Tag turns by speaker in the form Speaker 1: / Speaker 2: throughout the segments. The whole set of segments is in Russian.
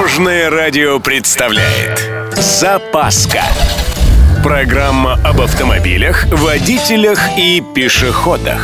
Speaker 1: Дорожное радио представляет Запаска Программа об автомобилях, водителях и пешеходах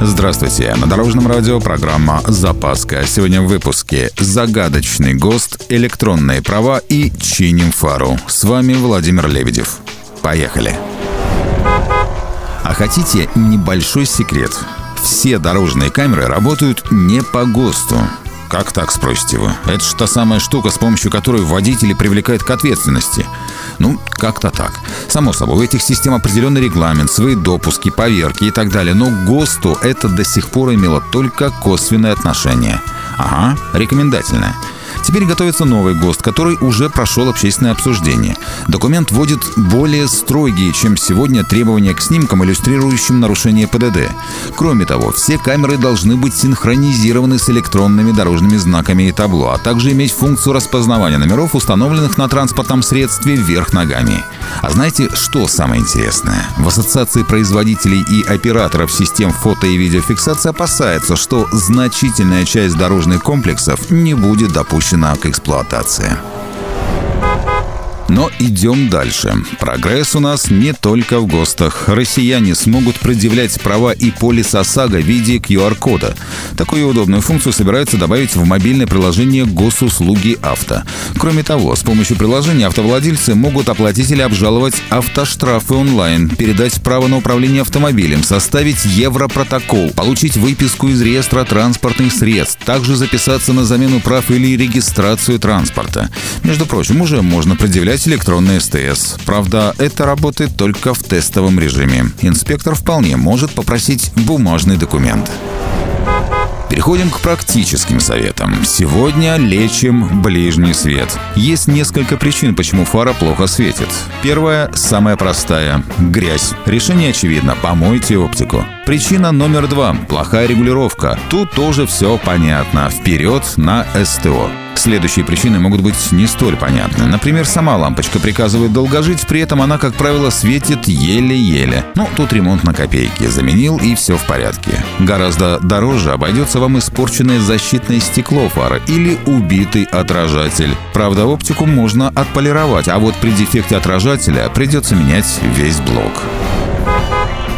Speaker 2: Здравствуйте, на Дорожном радио программа «Запаска». Сегодня в выпуске «Загадочный ГОСТ», «Электронные права» и «Чиним фару». С вами Владимир Лебедев. Поехали. А хотите небольшой секрет? Все дорожные камеры работают не по ГОСТу. Как так, спросите вы? Это же та самая штука, с помощью которой водители привлекают к ответственности. Ну, как-то так. Само собой, у этих систем определенный регламент, свои допуски, поверки и так далее. Но ГОСТу это до сих пор имело только косвенное отношение. Ага, рекомендательное. Теперь готовится новый ГОСТ, который уже прошел общественное обсуждение. Документ вводит более строгие, чем сегодня, требования к снимкам, иллюстрирующим нарушение ПДД. Кроме того, все камеры должны быть синхронизированы с электронными дорожными знаками и табло, а также иметь функцию распознавания номеров, установленных на транспортном средстве вверх ногами. А знаете, что самое интересное? В Ассоциации производителей и операторов систем фото и видеофиксации опасается, что значительная часть дорожных комплексов не будет допущена к эксплуатации. Но идем дальше. Прогресс у нас не только в ГОСТах. Россияне смогут предъявлять права и полис ОСАГО в виде QR-кода. Такую удобную функцию собираются добавить в мобильное приложение госуслуги авто. Кроме того, с помощью приложения автовладельцы могут оплатить или обжаловать автоштрафы онлайн, передать право на управление автомобилем, составить европротокол, получить выписку из реестра транспортных средств, также записаться на замену прав или регистрацию транспорта. Между прочим, уже можно предъявлять создать электронный СТС. Правда, это работает только в тестовом режиме. Инспектор вполне может попросить бумажный документ. Переходим к практическим советам. Сегодня лечим ближний свет. Есть несколько причин, почему фара плохо светит. Первая, самая простая – грязь. Решение очевидно – помойте оптику. Причина номер два – плохая регулировка. Тут тоже все понятно. Вперед на СТО. Следующие причины могут быть не столь понятны. Например, сама лампочка приказывает долго жить, при этом она, как правило, светит еле-еле. Ну, тут ремонт на копейки. Заменил и все в порядке. Гораздо дороже обойдется вам испорченное защитное стекло фары или убитый отражатель. Правда, оптику можно отполировать, а вот при дефекте отражателя придется менять весь блок.